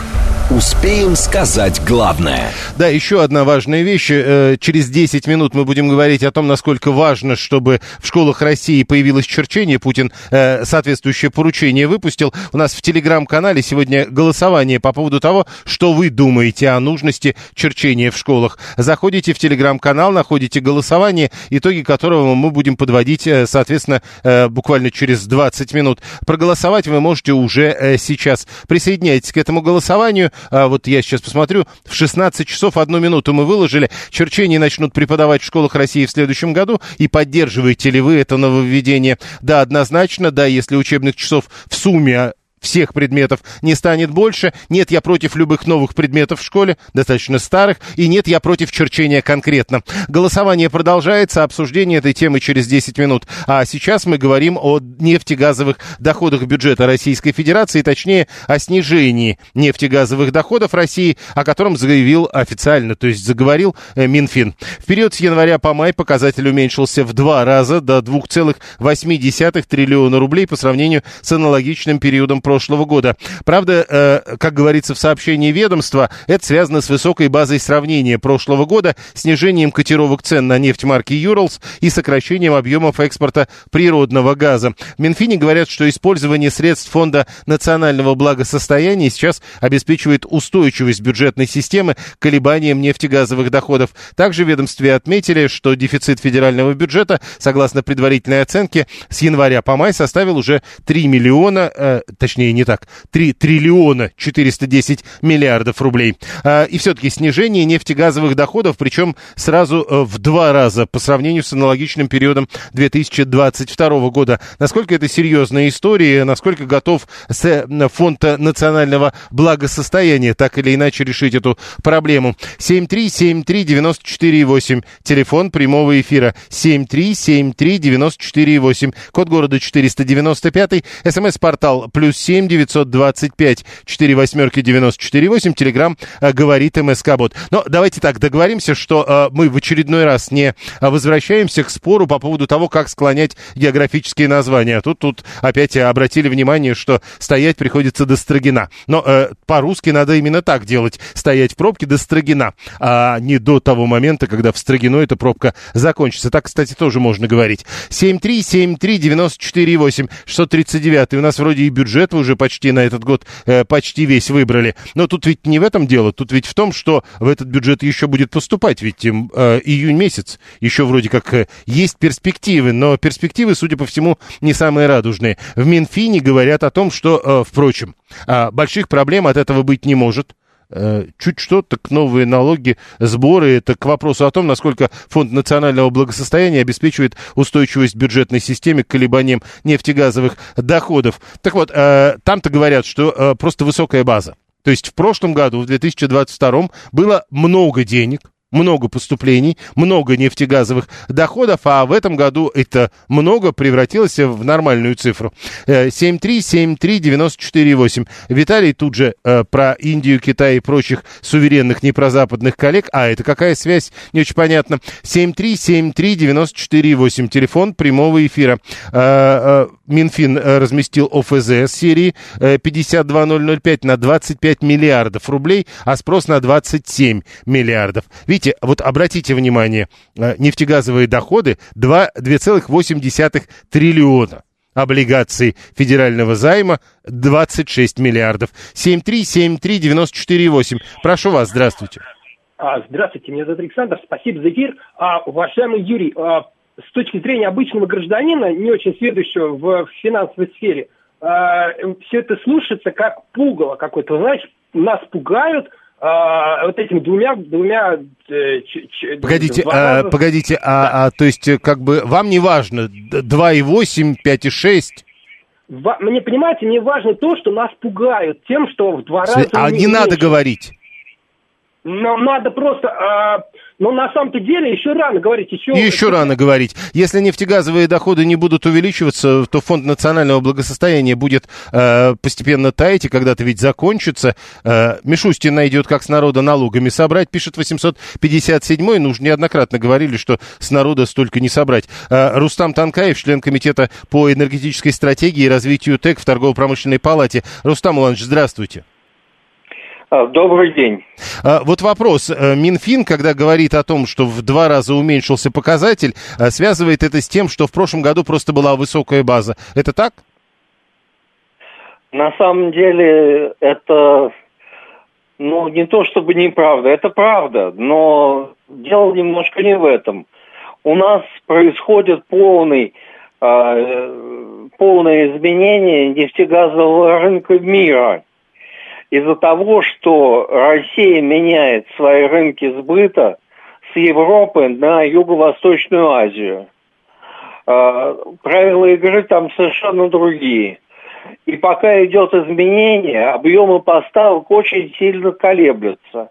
Успеем сказать главное. Да, еще одна важная вещь. Э, через 10 минут мы будем говорить о том, насколько важно, чтобы в школах России появилось черчение. Путин э, соответствующее поручение выпустил. У нас в телеграм-канале сегодня голосование по поводу того, что вы думаете о нужности черчения в школах. Заходите в телеграм-канал, находите голосование, итоги которого мы будем подводить, э, соответственно, буквально через 20 минут. Проголосовать вы можете уже сейчас. Присоединяйтесь к этому голосованию а, вот я сейчас посмотрю, в 16 часов одну минуту мы выложили, черчение начнут преподавать в школах России в следующем году, и поддерживаете ли вы это нововведение? Да, однозначно, да, если учебных часов в сумме всех предметов не станет больше. Нет, я против любых новых предметов в школе, достаточно старых. И нет, я против черчения конкретно. Голосование продолжается, обсуждение этой темы через 10 минут. А сейчас мы говорим о нефтегазовых доходах бюджета Российской Федерации, точнее, о снижении нефтегазовых доходов России, о котором заявил официально, то есть заговорил э, Минфин. В период с января по май показатель уменьшился в два раза до 2,8 триллиона рублей по сравнению с аналогичным периодом прошлого года. Правда, э, как говорится в сообщении ведомства, это связано с высокой базой сравнения прошлого года, снижением котировок цен на нефть марки Юрлс и сокращением объемов экспорта природного газа. В Минфине говорят, что использование средств Фонда национального благосостояния сейчас обеспечивает устойчивость бюджетной системы к колебаниям нефтегазовых доходов. Также в ведомстве отметили, что дефицит федерального бюджета, согласно предварительной оценке, с января по май составил уже 3 миллиона, э, точнее, точнее не так, 3 триллиона 410 миллиардов рублей. А, и все-таки снижение нефтегазовых доходов, причем сразу э, в два раза по сравнению с аналогичным периодом 2022 года. Насколько это серьезная история, насколько готов Фонд национального благосостояния так или иначе решить эту проблему. 7373948, телефон прямого эфира 7373948, код города 495, смс-портал плюс 7 925 4 восьмерки 94 8. Телеграмм говорит МСК Бот. Но давайте так договоримся, что э, мы в очередной раз не э, возвращаемся к спору по поводу того, как склонять географические названия. Тут, тут опять обратили внимание, что стоять приходится до Строгина. Но э, по-русски надо именно так делать. Стоять в пробке до Строгина, а не до того момента, когда в Строгино эта пробка закончится. Так, кстати, тоже можно говорить. 7373948 639. У нас вроде и бюджет вы уже почти на этот год э, почти весь выбрали. Но тут ведь не в этом дело, тут ведь в том, что в этот бюджет еще будет поступать, ведь э, июнь месяц, еще вроде как э, есть перспективы, но перспективы, судя по всему, не самые радужные. В Минфине говорят о том, что, э, впрочем, э, больших проблем от этого быть не может. Э, чуть что, так новые налоги, сборы. Это к вопросу о том, насколько Фонд национального благосостояния обеспечивает устойчивость бюджетной системе к колебаниям нефтегазовых доходов. Так вот, э, там-то говорят, что э, просто высокая база. То есть в прошлом году, в 2022, было много денег, много поступлений, много нефтегазовых доходов, а в этом году это много превратилось в нормальную цифру. 7373948. Э, Виталий тут же э, про Индию, Китай и прочих суверенных непрозападных коллег. А это какая связь? Не очень понятно. 7373948. Телефон прямого эфира. Э, э, Минфин э, разместил ОФЗ серии 52005 на 25 миллиардов рублей, а спрос на 27 миллиардов. Видите, вот обратите внимание, э, нефтегазовые доходы 2,8 триллиона. Облигаций федерального займа 26 миллиардов. 7373948. Прошу вас, здравствуйте. А, здравствуйте, меня зовут Александр. Спасибо за эфир. А, уважаемый Юрий, а, с точки зрения обычного гражданина, не очень следующего в финансовой сфере, все это слушается как пугало какое-то. Знаешь, нас пугают, а, вот этими двумя, двумя... Э, погодите, а, погодите, а, да. а, то есть э, как бы вам не важно 2,8, 5,6? Мне, понимаете, не важно то, что нас пугают тем, что в два раза... А не надо говорить. Но надо просто... А, но на самом-то деле еще рано говорить. Еще, еще рано говорить. Если нефтегазовые доходы не будут увеличиваться, то фонд национального благосостояния будет э, постепенно таять, и когда-то ведь закончится. Э, Мишустин найдет, как с народа налогами собрать, пишет 857-й. Ну, уже неоднократно говорили, что с народа столько не собрать. Э, Рустам Танкаев, член комитета по энергетической стратегии и развитию ТЭК в торгово-промышленной палате. Рустам Иванович, здравствуйте. А, добрый день. А, вот вопрос. Э, Минфин, когда говорит о том, что в два раза уменьшился показатель, э, связывает это с тем, что в прошлом году просто была высокая база. Это так? На самом деле это, ну, не то чтобы неправда, это правда, но дело немножко не в этом. У нас происходит полный, э, полное изменение нефтегазового рынка мира – из-за того, что Россия меняет свои рынки сбыта с Европы на Юго-Восточную Азию. А, правила игры там совершенно другие. И пока идет изменение, объемы поставок очень сильно колеблются.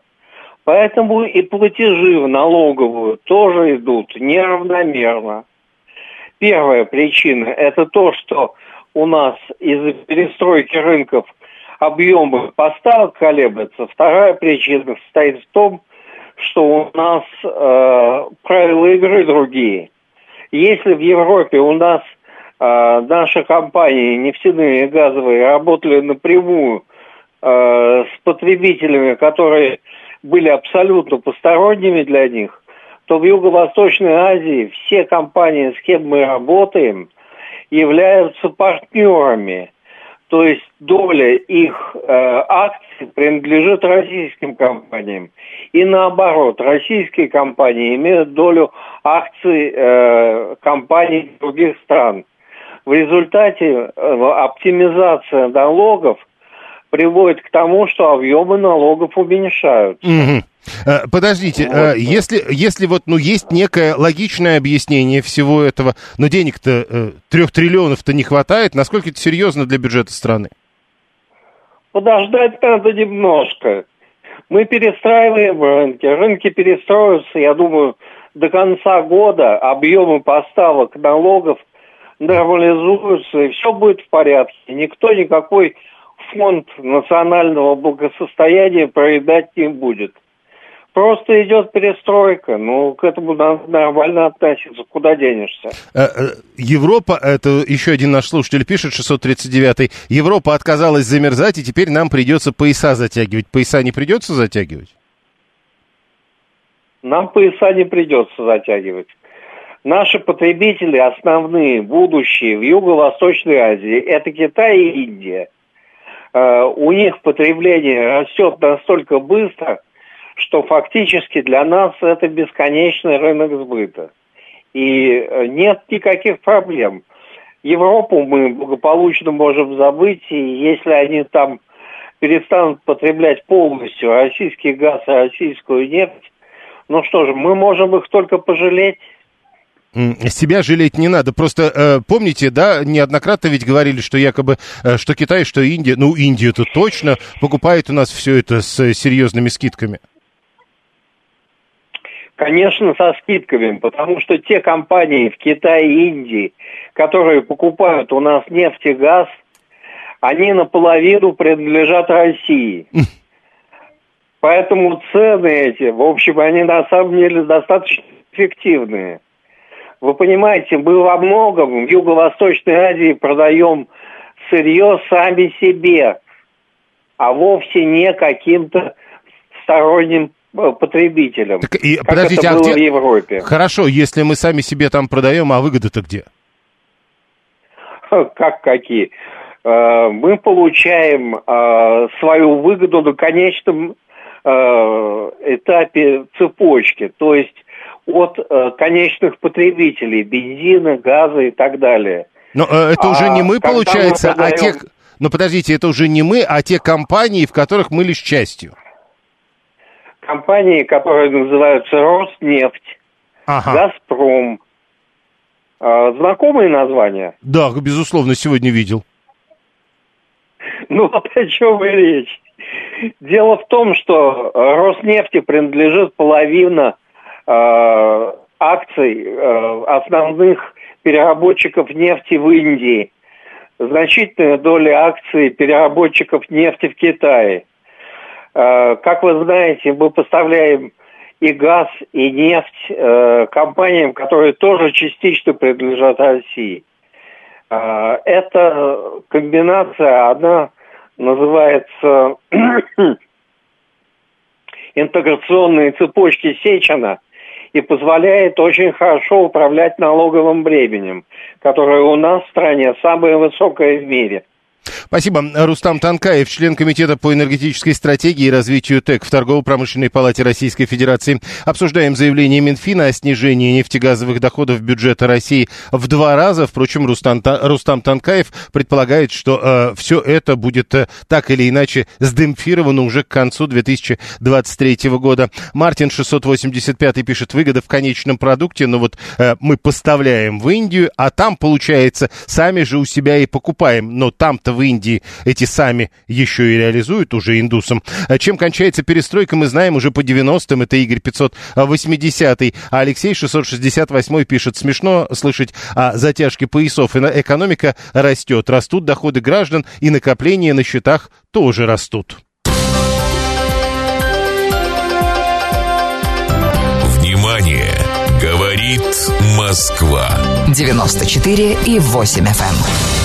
Поэтому и платежи в налоговую тоже идут неравномерно. Первая причина – это то, что у нас из-за перестройки рынков объемы поставок колеблются. Вторая причина состоит в том, что у нас э, правила игры другие. Если в Европе у нас э, наши компании нефтяные и газовые работали напрямую э, с потребителями, которые были абсолютно посторонними для них, то в Юго-Восточной Азии все компании, с кем мы работаем, являются партнерами. То есть доля их э, акций принадлежит российским компаниям. И наоборот, российские компании имеют долю акций э, компаний других стран. В результате э, оптимизация налогов – приводит к тому, что объемы налогов уменьшаются. Угу. Подождите, вот. Э, если, если вот, ну, есть некое логичное объяснение всего этого, но денег-то э, трех триллионов-то не хватает, насколько это серьезно для бюджета страны? Подождать надо немножко. Мы перестраиваем рынки, рынки перестроятся, я думаю, до конца года объемы поставок налогов нормализуются, и все будет в порядке. Никто никакой фонд национального благосостояния проедать не будет. Просто идет перестройка, ну, к этому надо нормально относиться, куда денешься. Э, э, Европа, это еще один наш слушатель пишет, 639-й, Европа отказалась замерзать, и теперь нам придется пояса затягивать. Пояса не придется затягивать? Нам пояса не придется затягивать. Наши потребители основные, будущие в Юго-Восточной Азии, это Китай и Индия. Э, у них потребление растет настолько быстро, что фактически для нас это бесконечный рынок сбыта. И э, нет никаких проблем. Европу мы благополучно можем забыть, и если они там перестанут потреблять полностью российский газ и российскую нефть, ну что же, мы можем их только пожалеть. Себя жалеть не надо. Просто э, помните, да, неоднократно ведь говорили, что якобы, э, что Китай, что Индия, ну, Индия-то точно покупает у нас все это с серьезными скидками. Конечно, со скидками, потому что те компании в Китае и Индии, которые покупают у нас нефть и газ, они наполовину принадлежат России. (laughs) Поэтому цены эти, в общем, они на самом деле достаточно эффективные. Вы понимаете, мы во многом в Юго-Восточной Азии продаем сырье сами себе, а вовсе не каким-то сторонним потребителям, так, и, как подождите, это а было где... в Европе. Хорошо, если мы сами себе там продаем, а выгоды-то где? (laughs) Как какие? Э, мы получаем э, свою выгоду на конечном этапе цепочки. То есть от э, конечных потребителей бензина, газа и так далее. Но э, это а уже не мы, получается, мы продаем... а те... Но подождите, это уже не мы, а те компании, в которых мы лишь частью. Компании, которые называются Роснефть, ага. Газпром. Э, знакомые названия? Да, безусловно, сегодня видел. Ну вот о чем и речь. Дело в том, что Роснефти принадлежит половина Э, акций э, основных переработчиков нефти в Индии, значительная доля акций переработчиков нефти в Китае. Э, как вы знаете, мы поставляем и газ, и нефть компаниям, которые тоже частично принадлежат России. Эта комбинация, она называется (clears throat) интеграционные цепочки Сечина – и позволяет очень хорошо управлять налоговым бременем, которое у нас в стране самое высокое в мире – Спасибо. Рустам Танкаев, член Комитета по энергетической стратегии и развитию ТЭК в Торгово-промышленной палате Российской Федерации. Обсуждаем заявление Минфина о снижении нефтегазовых доходов бюджета России в два раза. Впрочем, Рустам, Рустам Танкаев предполагает, что э, все это будет э, так или иначе сдемпфировано уже к концу 2023 года. Мартин 685 пишет, выгода в конечном продукте, но вот э, мы поставляем в Индию, а там, получается, сами же у себя и покупаем. Но там-то в Индии эти сами еще и реализуют уже индусам. Чем кончается перестройка, мы знаем уже по 90-м. Это Игорь 580 а Алексей 668 пишет. Смешно слышать о затяжке поясов. Экономика растет. Растут доходы граждан и накопления на счетах тоже растут. Внимание! Говорит Москва. 94 и 8 FM.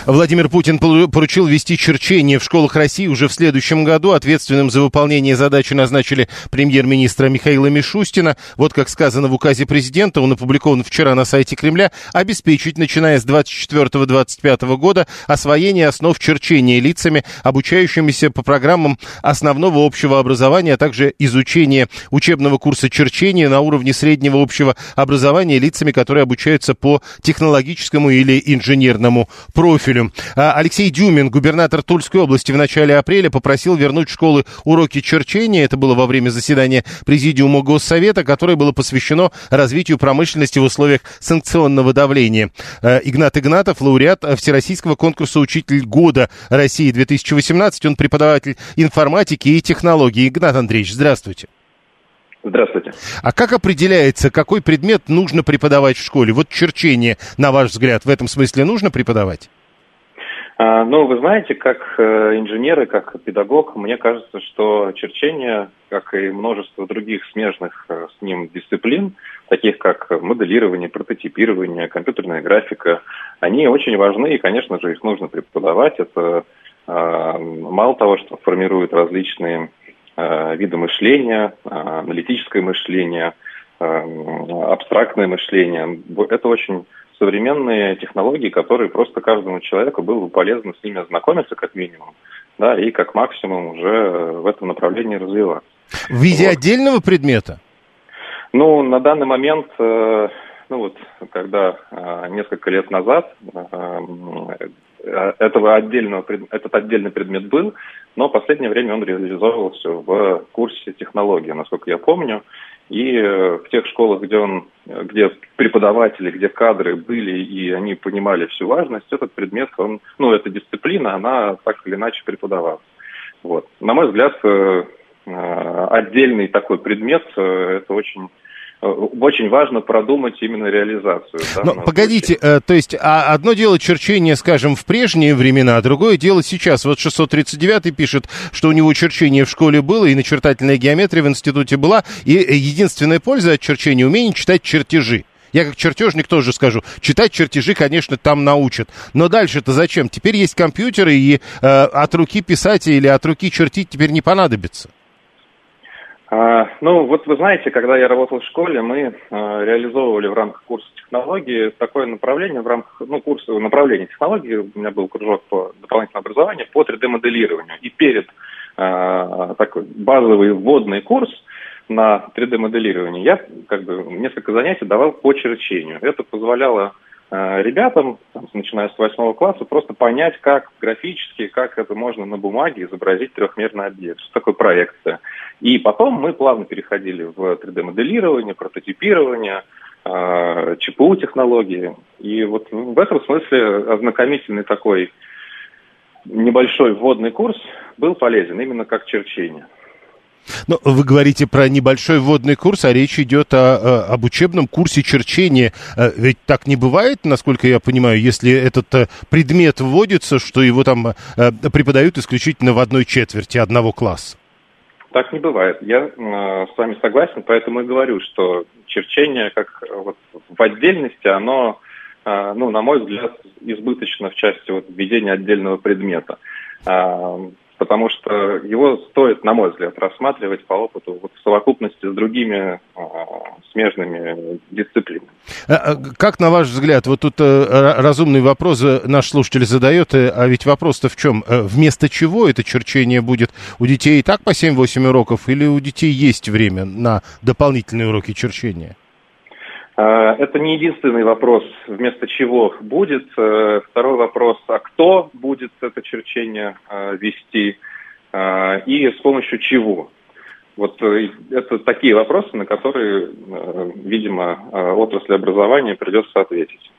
Владимир Путин поручил вести черчение в школах России уже в следующем году. Ответственным за выполнение задачи назначили премьер-министра Михаила Мишустина. Вот как сказано в указе президента, он опубликован вчера на сайте Кремля, обеспечить, начиная с 24-25 года, освоение основ черчения лицами, обучающимися по программам основного общего образования, а также изучение учебного курса черчения на уровне среднего общего образования лицами, которые обучаются по технологическому или инженерному профилю профилю. А Алексей Дюмин, губернатор Тульской области, в начале апреля попросил вернуть в школы уроки черчения. Это было во время заседания Президиума Госсовета, которое было посвящено развитию промышленности в условиях санкционного давления. А, Игнат Игнатов, лауреат Всероссийского конкурса «Учитель года России 2018». Он преподаватель информатики и технологий. Игнат Андреевич, здравствуйте. Здравствуйте. А как определяется, какой предмет нужно преподавать в школе? Вот черчение, на ваш взгляд, в этом смысле нужно преподавать? А, ну, вы знаете, как э, инженер и как педагог, мне кажется, что черчение, как и множество других смежных э, с ним дисциплин, таких как моделирование, прототипирование, компьютерная графика, они очень важны, и, конечно же, их нужно преподавать. Это а, мало того, что формирует различные а, виды мышления, аналитическое мышление, абстрактное мышление. Это очень современные технологии, которые просто каждому человеку было бы полезно с ними ознакомиться, как минимум, да, и как максимум уже в этом направлении развиваться. В виде вот. отдельного предмета? Ну, на данный момент, э, ну вот, когда э, несколько лет назад э, этого отдельного, этот отдельный предмет был, но в последнее время он реализовывался в курсе технологии, насколько я помню. И э, в тех школах, где он, где преподаватели, где кадры были, и они понимали всю важность, этот предмет, он, ну, эта дисциплина, она так или иначе преподавалась. Вот. На мой взгляд, э, э, отдельный такой предмет, это очень Э, очень важно продумать именно реализацию. Но погодите, э, то есть а одно дело черчение, скажем, в прежние времена, а другое дело сейчас. Вот 639 пишет, что у него черчение в школе было, и начертательная геометрия в институте была, и единственная польза от черчения – умение читать чертежи. Я как чертежник тоже скажу, читать чертежи, конечно, там научат. Но дальше-то зачем? Теперь есть компьютеры, и э, от руки писать или от руки чертить теперь не понадобится. А, ну, вот вы знаете, когда я работал в школе, мы а, реализовывали в рамках курса технологии такое направление в рамках, ну, курса направления технологии, у меня был кружок по дополнительному образованию по 3D-моделированию. И перед а, такой базовый вводный курс на 3D-моделирование я как бы несколько занятий давал по черчению. Это позволяло ребятам, там, начиная с восьмого класса, просто понять, как графически, как это можно на бумаге изобразить трехмерный объект, что такое проекция. И потом мы плавно переходили в 3D-моделирование, прототипирование, э, ЧПУ технологии. И вот в этом смысле ознакомительный такой небольшой вводный курс был полезен именно как черчение. Но вы говорите про небольшой вводный курс, а речь идет о, о, об учебном курсе черчения. Э, ведь так не бывает, насколько я понимаю, если этот э, предмет вводится, что его там э, преподают исключительно в одной четверти одного класса. Так не бывает. Я э, с вами согласен, поэтому и говорю, что черчение как вот, в отдельности, оно, э, ну, на мой взгляд, избыточно в части вот, введения отдельного предмета потому что его стоит, на мой взгляд, рассматривать по опыту вот в совокупности с другими а, смежными дисциплинами. А, а как, на ваш взгляд, вот тут а, разумный вопрос наш слушатель задает, э, а ведь вопрос-то в чем? Э, вместо чего это черчение будет? У детей и так по 7-8 уроков или у детей есть время на дополнительные уроки черчения? А, это не единственный вопрос, вместо чего будет. Э, второй вопрос, а кто будет это черчение э, вести э, и с помощью чего. Вот это такие вопросы, на которые, видимо, отрасли образования придется ответить.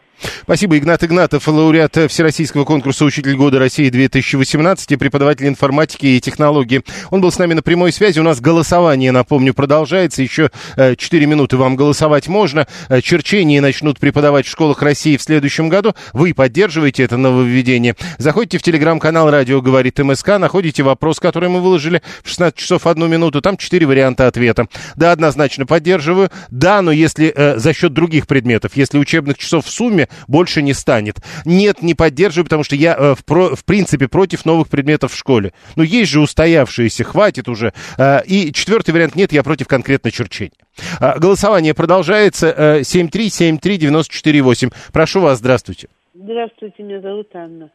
Спасибо. Игнат Игнатов, лауреат Всероссийского конкурса «Учитель года России 2018» и преподаватель информатики и технологии. Он был с нами на прямой связи. У нас голосование, напомню, продолжается. Еще э, 4 минуты вам голосовать можно. Э, черчение начнут преподавать в школах России в следующем году. Вы поддерживаете это нововведение. Заходите в телеграм-канал «Радио говорит МСК», находите вопрос, который мы выложили в 16 часов 1 минуту. Там 4 варианта ответа. Да, однозначно поддерживаю. Да, но если э, за счет других предметов, если учебных часов в сумме больше не станет. Нет, не поддерживаю, потому что я э, в, про, в принципе против новых предметов в школе. Но есть же устоявшиеся, хватит уже. Э, и четвертый вариант нет, я против конкретно черчения. Э, голосование продолжается. Э, 7373948. Прошу вас, здравствуйте. Здравствуйте, меня зовут Анна.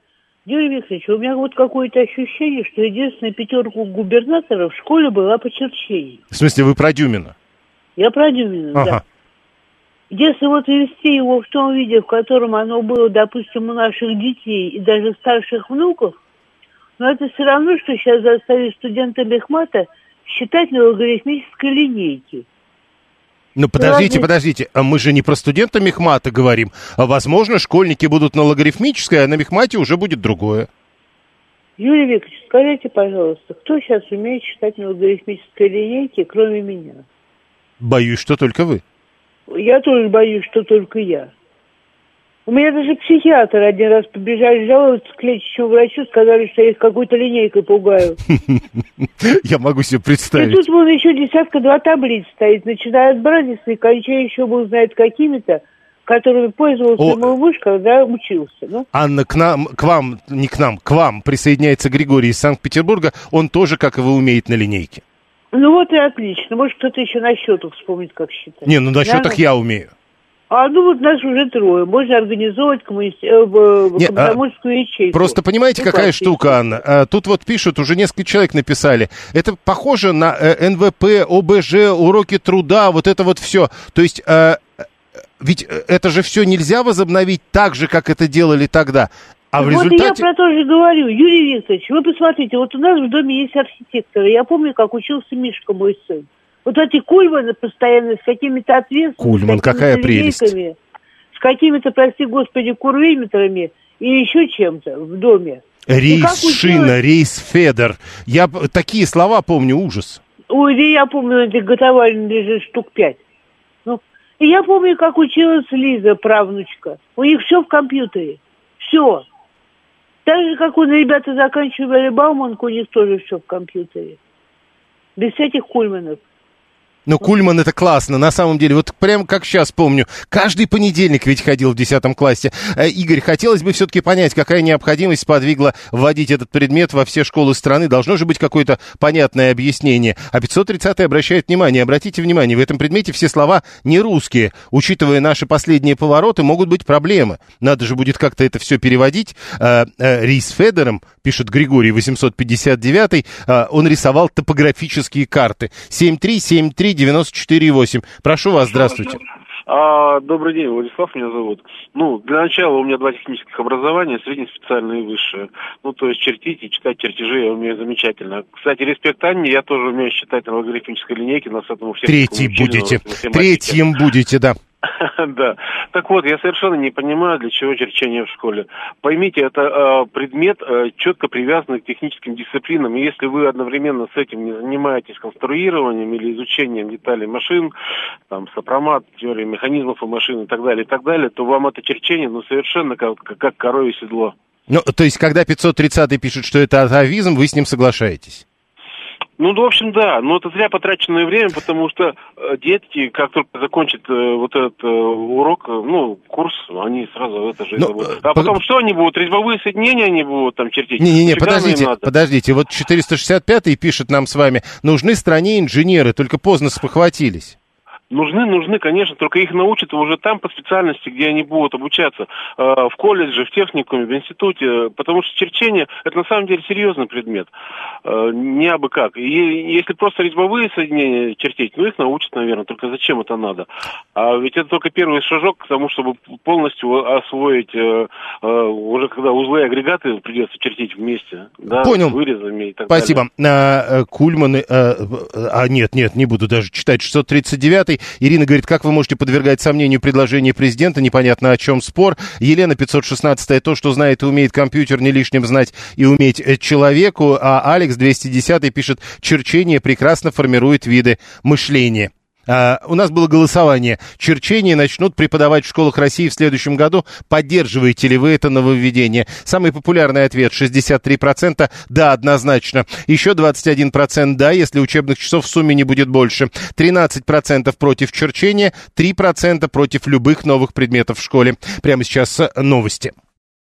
Юрий Викторович, у меня вот какое-то ощущение, что единственная пятерка губернатора в школе была по черчению. В смысле, вы про Дюмина? Я про Дюмина, Ага. да. Если вот вести его в том виде, в котором оно было, допустим, у наших детей и даже старших внуков, но это все равно, что сейчас заставить студента Мехмата считать на логарифмической линейке. Ну, подождите, ладно. подождите. А мы же не про студента Мехмата говорим. А, возможно, школьники будут на логарифмической, а на Мехмате уже будет другое. Юрий Викторович, скажите, пожалуйста, кто сейчас умеет считать на логарифмической линейке, кроме меня? Боюсь, что только вы. Я тоже боюсь, что только я. У меня даже психиатр один раз побежали жаловаться к лечащему врачу, сказали, что я их какой-то линейкой пугаю. (laughs) Я могу себе И представить. тут вон еще десятка-два таблиц стоит, начиная от Брадиса и кончая еще бог знает какими-то, которыми пользовался О. мой муж, когда учился. Ну, Анна, к нам, к вам, не к нам, к вам присоединяется Григорий из Санкт-Петербурга. Он тоже, как и вы, умеет на линейке. Ну вот и отлично. Может, кто-то еще на счетах вспомнит, как считать. Не, ну на счетах Да? я умею. А ну вот нас уже трое. Можно организовать коммуни- э, в- Не, а, комсомольскую ячейку. Просто понимаете, Ну, какая штука, Анна? А, Тут вот пишут, уже несколько человек написали. Это похоже на э, НВП, ОБЖ, уроки труда, вот это вот все. То есть, э, э, ведь э, это же все нельзя возобновить так же, как это делали тогда. А в вот и я результате... про то же говорю. Юрий Викторович, вы посмотрите, вот у нас в доме есть архитекторы. Я помню, как учился Мишка, мой сын. Вот эти кульманы постоянно с какими-то ответственными... Кульман, с какими-то какая прелесть. С какими-то, прости господи, курвиметрами и еще чем-то в доме. Рейс шина, рейс федер. Я такие слова помню, ужас. Ой, да я помню, эти готовали лежит штук пять. Ну, и я помню, как училась Лиза, правнучка. У них все в компьютере. Все. Так же, как у ребята заканчивали Бауманку, у них тоже все в компьютере. Без всяких кульманов. Но Кульман это классно, на самом деле. Вот прям как сейчас помню. Каждый понедельник ведь ходил в 10 классе. Э, Игорь, хотелось бы все-таки понять, какая необходимость подвигла вводить этот предмет во все школы страны. Должно же быть какое-то понятное объяснение. А 530 обращает внимание. Обратите внимание, в этом предмете все слова не русские. Учитывая наши последние повороты, могут быть проблемы. Надо же будет как-то это все переводить. Э, э, Рейс Федером, пишет Григорий 859, э, он рисовал топографические карты. 7373948. Прошу вас, здравствуйте. А, добрый день, Владислав меня зовут. Ну, для начала у меня два технических образования, среднее, специальное и высшее. Ну, то есть чертить и читать чертежи я умею замечательно. Кстати, респект Анне, я тоже умею считать на логарифмической линейке, нас этому всех Третий будете. Третьим будете, да. (laughs) Да. Так вот, я совершенно не понимаю, для чего черчение в школе. Поймите, это э, предмет э, четко привязанный к техническим дисциплинам. И если вы одновременно с этим не занимаетесь конструированием или изучением деталей машин, там, сопромат, теория механизмов у машин и так далее, и так далее, то вам это черчение, ну, совершенно как, как, коровье седло. Ну, то есть, когда 530 пишет, что это атовизм, вы с ним соглашаетесь? Ну, в общем, да, но это зря потраченное время, потому что э, детки, как только закончат э, вот этот э, урок, э, ну, курс, они сразу это же Ну, забудут. э, А по- потом что они будут? Резьбовые соединения они будут там чертить? Не-не-не, подождите, подождите. Вот 465 пишет нам с вами, нужны стране инженеры, только поздно спохватились. Нужны, нужны, конечно, только их научат уже там по специальности, где они будут обучаться, э, в колледже, в техникуме, в институте, потому что черчение – это на самом деле серьезный предмет, э, не абы как. И если просто резьбовые соединения чертить, ну их научат, наверное, только зачем это надо? А ведь это только первый шажок к тому, чтобы полностью освоить, э, уже когда узлы и агрегаты придется чертить вместе, да, Понял. с вырезами и так Спасибо. далее. А, Кульман, а, а нет, нет, не буду даже читать 639 Ирина говорит, как вы можете подвергать сомнению предложение президента, непонятно о чем спор. Елена 516 то, что знает и умеет компьютер, не лишним знать и уметь э, человеку. А Алекс 210 пишет, черчение прекрасно формирует виды мышления. А, у нас было голосование. Черчение начнут преподавать в школах России в следующем году. Поддерживаете ли вы это нововведение? Самый популярный ответ 63% да, однозначно. Еще 21% да, если учебных часов в сумме не будет больше. 13% против черчения, 3% против любых новых предметов в школе. Прямо сейчас новости.